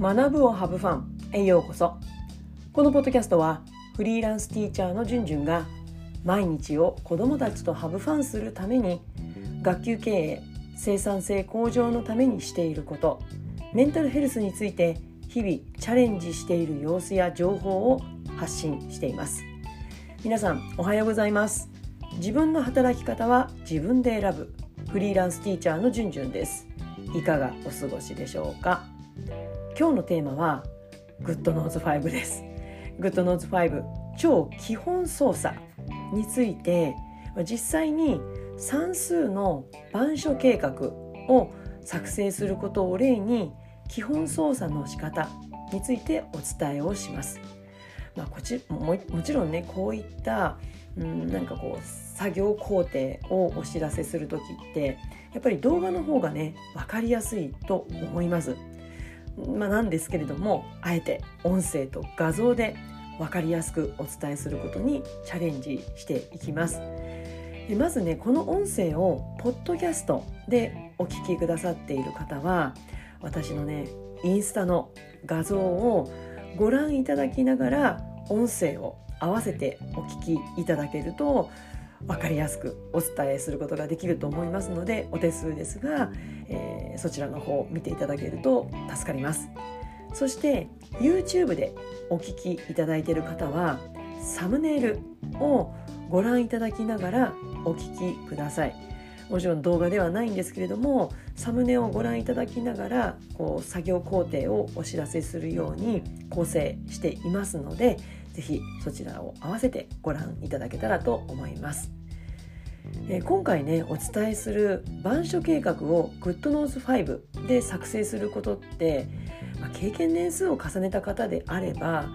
学ぶをハブファンへようこそ。このポッドキャストはフリーランスティーチャーのじゅんじゅんが毎日を子どもたちとハブファンするために学級経営生産性向上のためにしていることメンタルヘルスについて日々チャレンジしている様子や情報を発信しています。皆さんおはようございます。自分の働き方は自分で選ぶ。フリーランスティーチャーのじゅんじゅんです。いかがお過ごしでしょうか？今日のテーマは GoodNotes5 です GoodNotes5 超基本操作について実際に算数の板書計画を作成することを例に基本操作の仕方についてお伝えをします。まあ、こちももちろんねこういったうんなんかこう作業工程をお知らせする時ってやっぱり動画の方がね分かりやすいと思います。まあ、なんですけれどもあえて音声と画像で分かりやすくお伝えすることにチャレンジしていきます。まずねこの音声をポッドキャストでお聞きくださっている方は私のねインスタの画像をご覧いただきながら音声を合わせてお聞きいただけると分かりやすくお伝えすることができると思いますのでお手数ですが、えー、そちらの方を見ていただけると助かりますそして YouTube でお聞きいただいている方はサムネイルをご覧いただきながらお聞きくださいもちろん動画ではないんですけれどもサムネをご覧いただきながらこう作業工程をお知らせするように構成していますので是非そちらを合わせてご覧いただけたらと思います。え今回ねお伝えする板書計画を GoodNose5 で作成することって、まあ、経験年数を重ねた方であれば、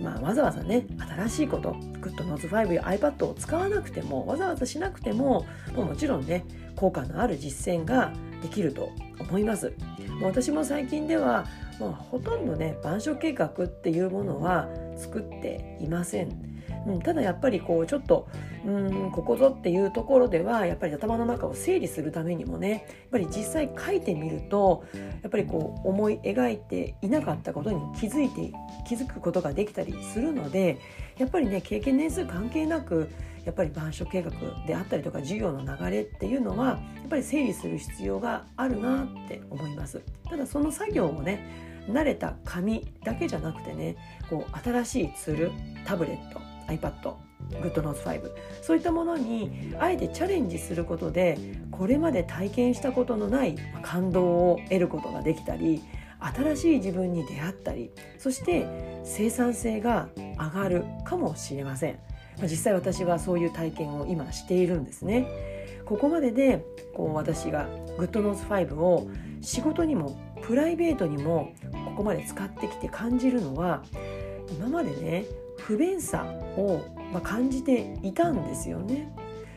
まあ、わざわざね新しいこと GoodNose5 や iPad を使わなくてもわざわざしなくてもももちろんね効果のある実践ができると思います。私も最近では、まあ、ほとんどね板書計画っていうものは作っていません。うん、ただやっぱりこうちょっとうんここぞっていうところではやっぱり頭の中を整理するためにもねやっぱり実際書いてみるとやっぱりこう思い描いていなかったことに気づいて気づくことができたりするのでやっぱりね経験年数関係なくやっぱり板書計画であったりとか授業の流れっていうのはやっぱり整理する必要があるなって思います。ただその作業をね慣れた紙だけじゃなくてねこう新しいツールタブレット iPad GoodNotes5 そういったものにあえてチャレンジすることでこれまで体験したことのない感動を得ることができたり新しい自分に出会ったりそして生産性が上がるかもしれません。実際私はそういう体験を今しているんですね。ここまででこう私が GoodNotes5 を仕事にもプライベートにもここまで使ってきて感じるのは今までね不便さを、ま感じていたんですよね。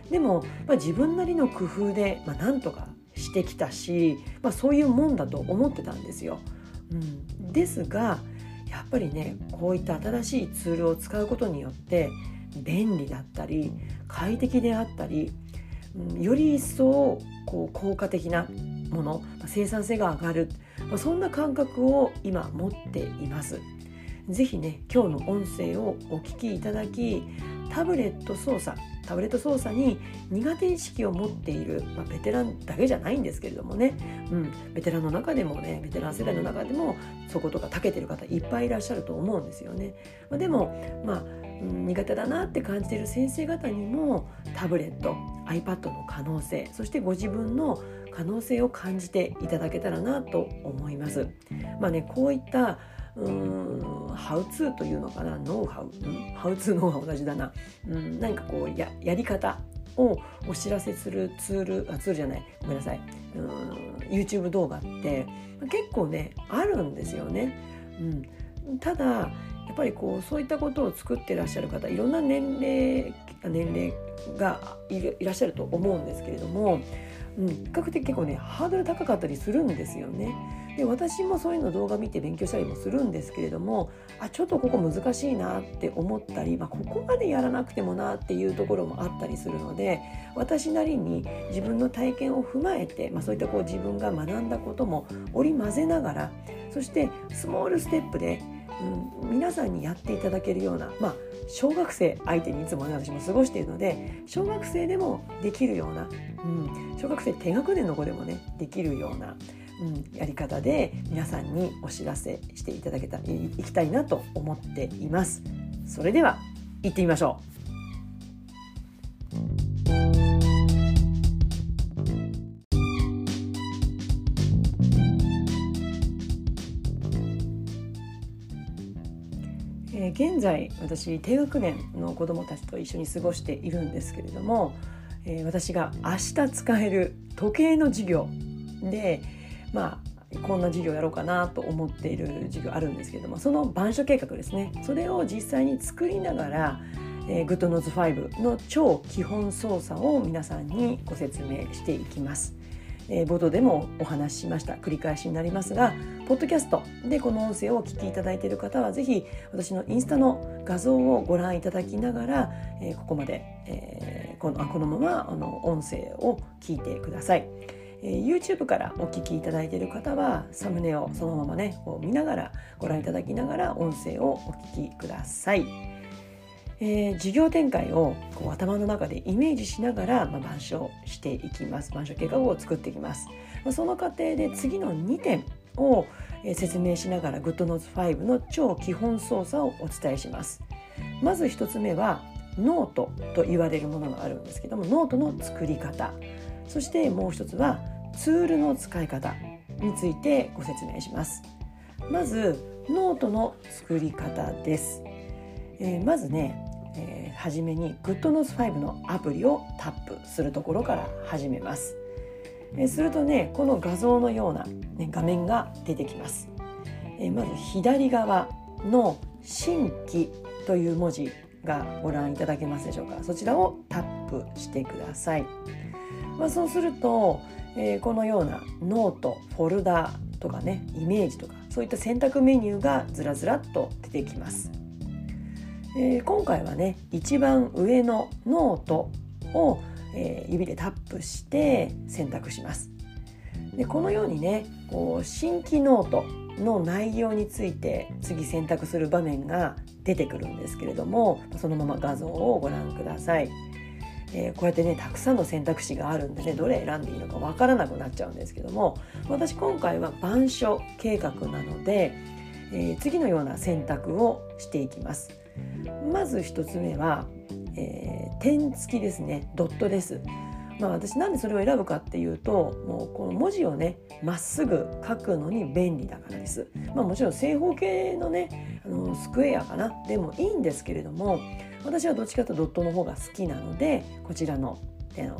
でも、まあ、自分なりの工夫で、まあ、なんとかしてきたし、まあ、そういうもんだと思ってたんですよ。うん、ですがやっぱりねこういった新しいツールを使うことによって便利だったり快適であったり、うん、より一層こう効果的なもの生産性が上がる、まあ、そんな感覚を今持っています。ぜひね今日の音声をお聞きいただきタブレット操作タブレット操作に苦手意識を持っている、まあ、ベテランだけじゃないんですけれどもね、うん、ベテランの中でもねベテラン世代の中でもそことか長けてる方いっぱいいらっしゃると思うんですよね。まあ、でもまあ苦手だなって感じてる先生方にもタブレット iPad の可能性そしてご自分の可能性を感じていただけたらなと思います。まあね、こういったうんハウツーというのかな？ノウハウ、うん、ハウツーノウハウ同じだな、うん、何かこうややり方をお知らせするツールあツールじゃない。ごめんなさい。うん。YouTube 動画って結構ねあるんですよね。うん、ただやっぱりこうそういったことを作ってらっしゃる方いろんな年齢年齢がいらっしゃると思うんですけれどもうん、比較的結構ねハードル高かったりするんですよね。で私もそういうの動画見て勉強したりもするんですけれどもあちょっとここ難しいなって思ったり、まあ、ここまでやらなくてもなっていうところもあったりするので私なりに自分の体験を踏まえて、まあ、そういったこう自分が学んだことも織り交ぜながらそしてスモールステップで、うん、皆さんにやっていただけるような、まあ、小学生相手にいつもね私も過ごしているので小学生でもできるような、うん、小学生低学年の子でもねできるようなうん、やり方で皆さんにお知らせしていただけたいきたいなと思っています。それでは行ってみましょう。現在私低学年の子どもたちと一緒に過ごしているんですけれども、え私が明日使える時計の授業でまあこんな授業やろうかなと思っている授業あるんですけれどもその板書計画ですねそれを実際に作りながら、えー、GoodNotes 5の超基本操作を皆さんにご説明していきます。えー、冒頭でもお話ししました繰り返しになりますがポッドキャストでこの音声をお聞きいただいている方はぜひ私のインスタの画像をご覧いただきながら、えー、ここまで、えー、このあこのままあの音声を聞いてください。え、YouTube からお聞きいただいている方はサムネをそのままねこう見ながらご覧いただきながら音声をお聞きください。えー、事業展開をこう頭の中でイメージしながら、まあ、板書していきます。板書計画を作っていきます、まあ、その過程で次の2点を、えー、説明しながら GoodNotes5 の超基本操作をお伝えします。まず1つ目はノートと言われるものがあるんですけどもノートの作り方。そしてもう一つはツールの使い方についてご説明します。まずノートの作り方です、えー、まずね、えー、初めに GoodNotes5 のアプリをタップするところから始めます、えー、するとねこの画像のような、ね、画面が出てきます、えー、まず左側の新規という文字がご覧いただけますでしょうか。そちらをタップしてください。まあ、そうすると、えー、このようなノートフォルダとかねイメージとかそういった選択メニューがずらずらっと出てきます、えー、今回はね一番上のノートを、えー、指でタップして選択しますでこのようにねこう新規ノートの内容について次選択する場面が出てくるんですけれどもそのまま画像をご覧ください。えー、こうやってねたくさんの選択肢があるんでねどれ選んでいいのかわからなくなっちゃうんですけども私今回は板書計画なので、えー、次のような選択をしていきます。まず1つ目は、えー、点付きですねドットです。まあ、私なんでそれを選ぶかっていうともうこの文字をねまっすぐ書くのに便利だからです。まあ、もちろん正方形のねあのスクエアかなでもいいんですけれども私はどっちかというとドットの方が好きなのでこちらの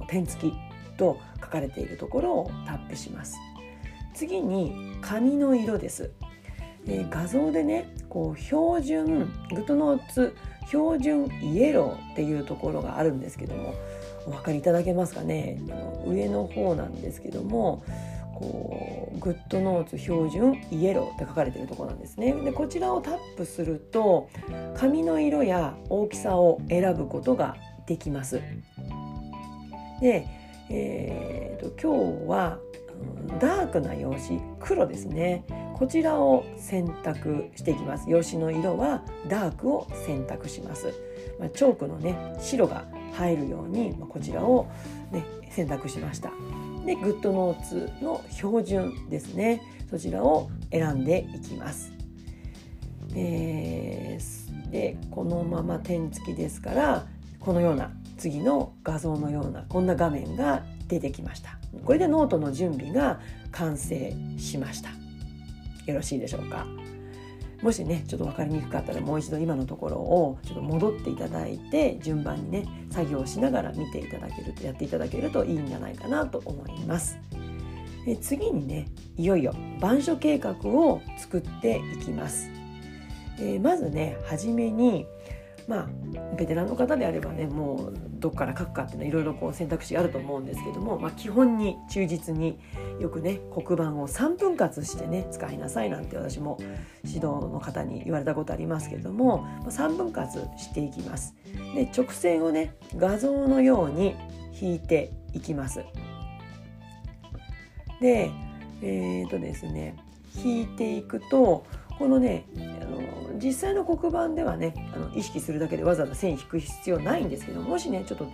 点付きと書かれているところをタップします。次に紙の色です。え、画像でねこう標準 GoodNotes 標準イエローっていうところがあるんですけどもお分かりいただけますかね？あの上の方なんですけどもこう GoodNotes 標準イエローって書かれてるところなんですね。でこちらをタップすると紙の色や大きさを選ぶことができます。で、えーと、今日はダークな用紙黒ですね。こちらを選択していきます。用紙の色はダークを選択します、まあ、チョークのね白が入るように、まあ、こちらを、ね、選択しました。で GoodNotes の標準ですね。そちらを選んでいきます。えー、でこのまま点付きですからこのような次の画像のようなこんな画面が出てきましたこれでノートの準備が完成しましたよろしいでしょうか？もしねちょっと分かりにくかったらもう一度今のところをちょっと戻っていただいて順番にね作業しながら見ていただけるとやっていただけるといいんじゃないかなと思います。え次にねいよいよ板書計画を作っていきます。えー、まずね初めにまあベテランの方であればねもうどっから書くかっていうのはいろいろこう選択肢があると思うんですけども、まあ、基本に忠実によくね黒板を3分割してね使いなさいなんて私も指導の方に言われたことありますけれども3分割していきます。で直線をね画像のように引いていきます。でえー、とですね引いていくとこのねあの実際の黒板ではねあの意識するだけでわざわざ線引く必要ないんですけどもしねちょっと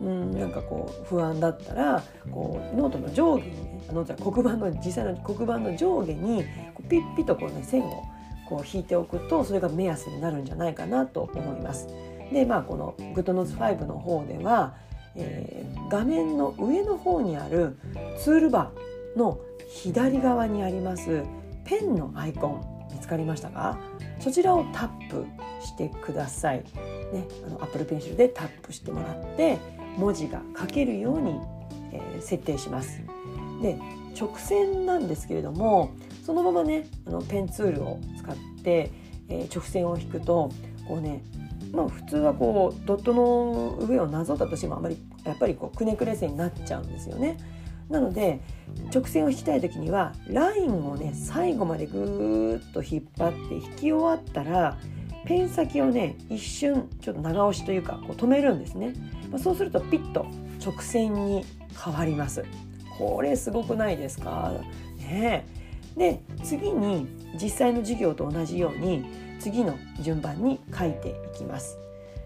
うんなんかこう不安だったらこうノートの上下にねノート黒板の実際の黒板の上下にこうピッピとこうね線をこう引いておくとそれが目安になるんじゃないかなと思います。でまあこの GoodNotes 5の方では、えー、画面の上の方にあるツールバーの左側にありますペンのアイコン見つかりましたか？そちらをタップしてください。ね、あの Apple Pencil でタップしてもらって文字が書けるように、えー、設定します。で直線なんですけれどもそのままねあのペンツールを使って、えー、直線を引くとこうねまあ普通はこうドットの上をなぞったとしてもあまりやっぱりこうくねくね線になっちゃうんですよね。なので直線を引きたい時にはラインをね最後までぐーっと引っ張って引き終わったらペン先をね一瞬ちょっと長押しというかこう止めるんですね、まあ、そうするとピッと直線に変わります。これすごくないですか？ね。で次に実際の授業と同じように次の順番に書いていきます、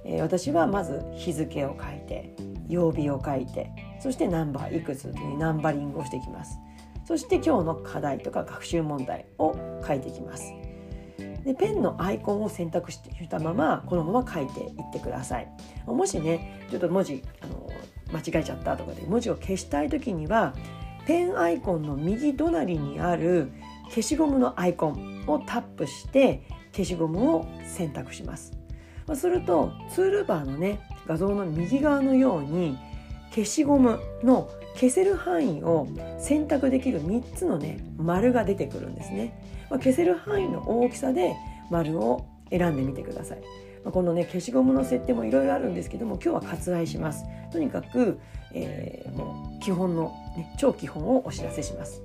えー、私はまず日付を書いて曜日を書いてそしてナンバーいくつというナンバリングをしていきます。そして今日の課題とか学習問題を書いていきます。でペンのアイコンを選択したままこのまま書いていってください。もしねちょっと文字あの間違えちゃったとかで文字を消したい時にはペンアイコンの右隣にある消しゴムのアイコンをタップして消しゴムを選択します。するとツールバーのね画像の右側のように消しゴムの消せる範囲を選択できる3つのね丸が出てくるんですね、まあ、消せる範囲の大きさで丸を選んでみてください、まあ、このね消しゴムの設定もいろいろあるんですけども今日は割愛します。とにかく、えー、もう基本の、ね、超基本をお知らせします。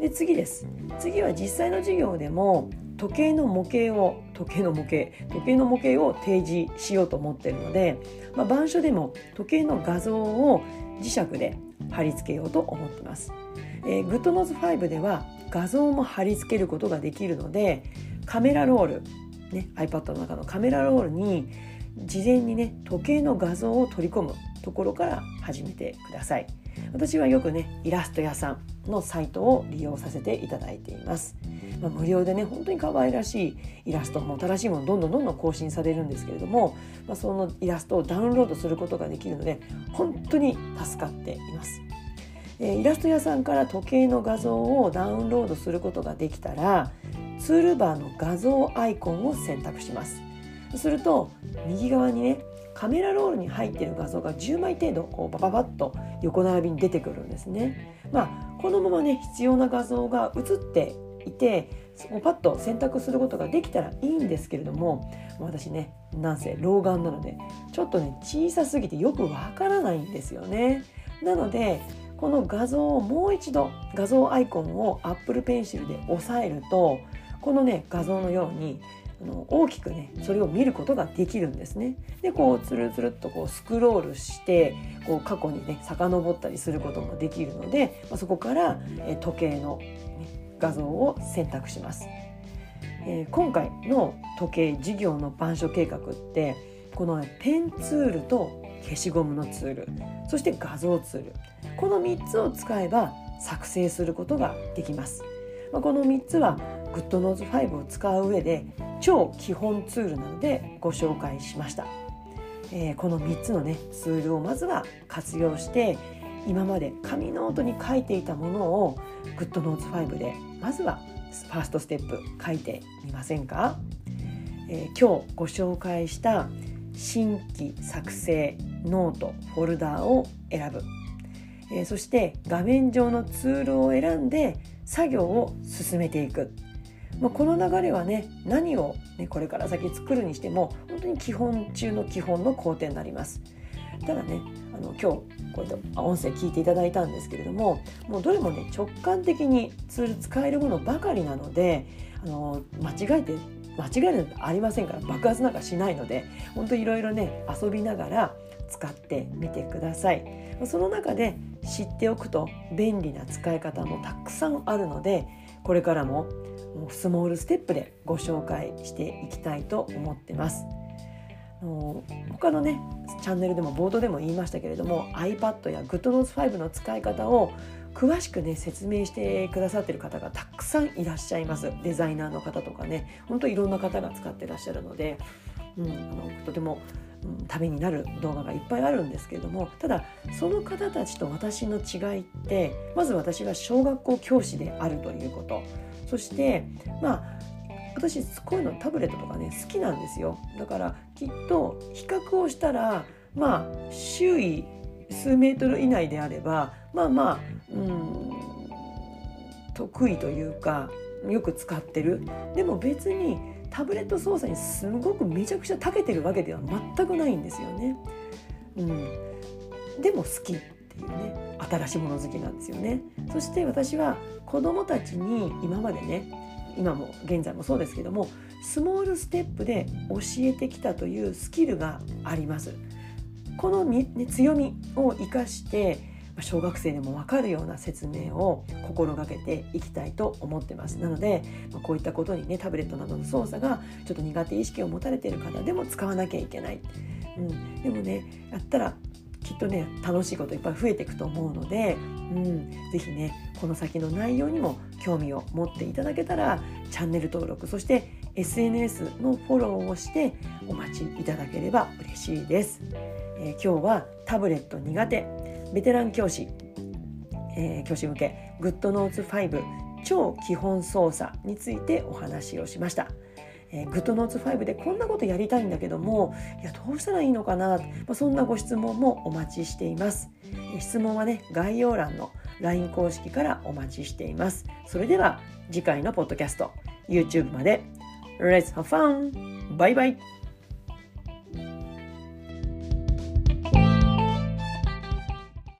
で次です。次は実際の授業でも時計の模型を時計の模型時計の模型を提示しようと思っているので、まあ、板書でも時計の画像を磁石で貼り付けようと思ってます。えー、 GoodNotes 5では画像も貼り付けることができるのでカメラロール、ね、iPad の中のカメラロールに事前にね時計の画像を取り込むところから始めてください。私はよくねいらすとやさんのサイトを利用させていただいています。まあ、無料でね本当に可愛らしいイラストも新しいものどんどんどんどん更新されるんですけれども、まあ、そのイラストをダウンロードすることができるので本当に助かっています。えー、イラスト屋さんから時計の画像をダウンロードすることができたらツールバーの画像アイコンを選択します。すると右側にねカメラロールに入っている画像が10枚程度こうバババッと横並びに出てくるんですね。まあ、このままね必要な画像が映っていてそこパッと選択することができたらいいんですけれども私ねなんせ老眼なのでちょっとね小さすぎてよくわからないんですよね。なのでこの画像をもう一度画像アイコンを Apple Pencil で押さえるとこのね画像のようにあの大きくねそれを見ることができるんですね。でこうつるつるっとこうスクロールしてこう過去にね遡ったりすることもできるので、まあ、そこから、え時計の、画像を選択します。えー、今回の時計授業の板書計画ってこのペンツールと消しゴムのツールそして画像ツールこの3つを使えば作成することができます。まあ、この3つは GoodNotes 5を使う上で超基本ツールなのでご紹介しました、えー、この3つのねツールをまずは活用して今まで紙ノートに書いていたものを GoodNotes 5でまずはファーストステップ書いてみませんか、えー、今日ご紹介した新規作成ノートフォルダーを選ぶ、えー、そして画面上のツールを選んで作業を進めていく。まあ、この流れはね何を、ね、これから先作るにしても本当に基本中の基本の工程になります。ただねあの今日こうやって音声聞いていただいたんですけれどももうどれもね直感的にツール使えるものばかりなのであの間違えて間違えるのありませんから爆発なんかしないので本当いろいろね遊びながら使ってみてください。その中で知っておくと便利な使い方もたくさんあるのでこれからもスモールステップでご紹介していきたいと思ってます。他のねチャンネルでもボードでも言いましたけれども iPad や GoodNotes5 の使い方を詳しくね説明してくださってる方がたくさんいらっしゃいます。デザイナーの方とかねほんといろんな方が使ってらっしゃるので、うん、あのとてもためになる動画がいっぱいあるんですけれどもただその方たちと私の違いってまず私が小学校教師であるということ。そしてまあ私こういうのタブレットとかね好きなんですよだからきっと比較をしたらまあ周囲数メートル以内であればまあまあうん得意というかよく使ってるでも別にタブレット操作にすごくめちゃくちゃ長けてるわけでは全くないんですよね。うん、でも好きっていうね新しいもの好きなんですよね。そして私は子供たちに今までね今も現在もそうですけどもスモールステップで教えてきたというスキルがあります。このね、強みを生かして小学生でも分かるような説明を心がけていきたいと思ってます。なのでこういったことにねタブレットなどの操作がちょっと苦手意識を持たれている方でも使わなきゃいけない、うん、でもねやったらきっとね楽しいこといっぱい増えていくと思うので、うん、是非ねこの先の内容にも興味を持っていただけたらチャンネル登録そして SNS のフォローをしてお待ちいただければ嬉しいです、えー、今日はタブレット苦手ベテラン教師、えー、教師向け GoodNotes5 超基本操作についてお話をしました。えー、GoodNotes5 でこんなことやりたいんだけどもいやどうしたらいいのかな、まあ、そんなご質問もお待ちしています、え、質問はね概要欄の LINE 公式からお待ちしています。それでは次回のポッドキャスト YouTube まで。Let's have fun! バイバイ。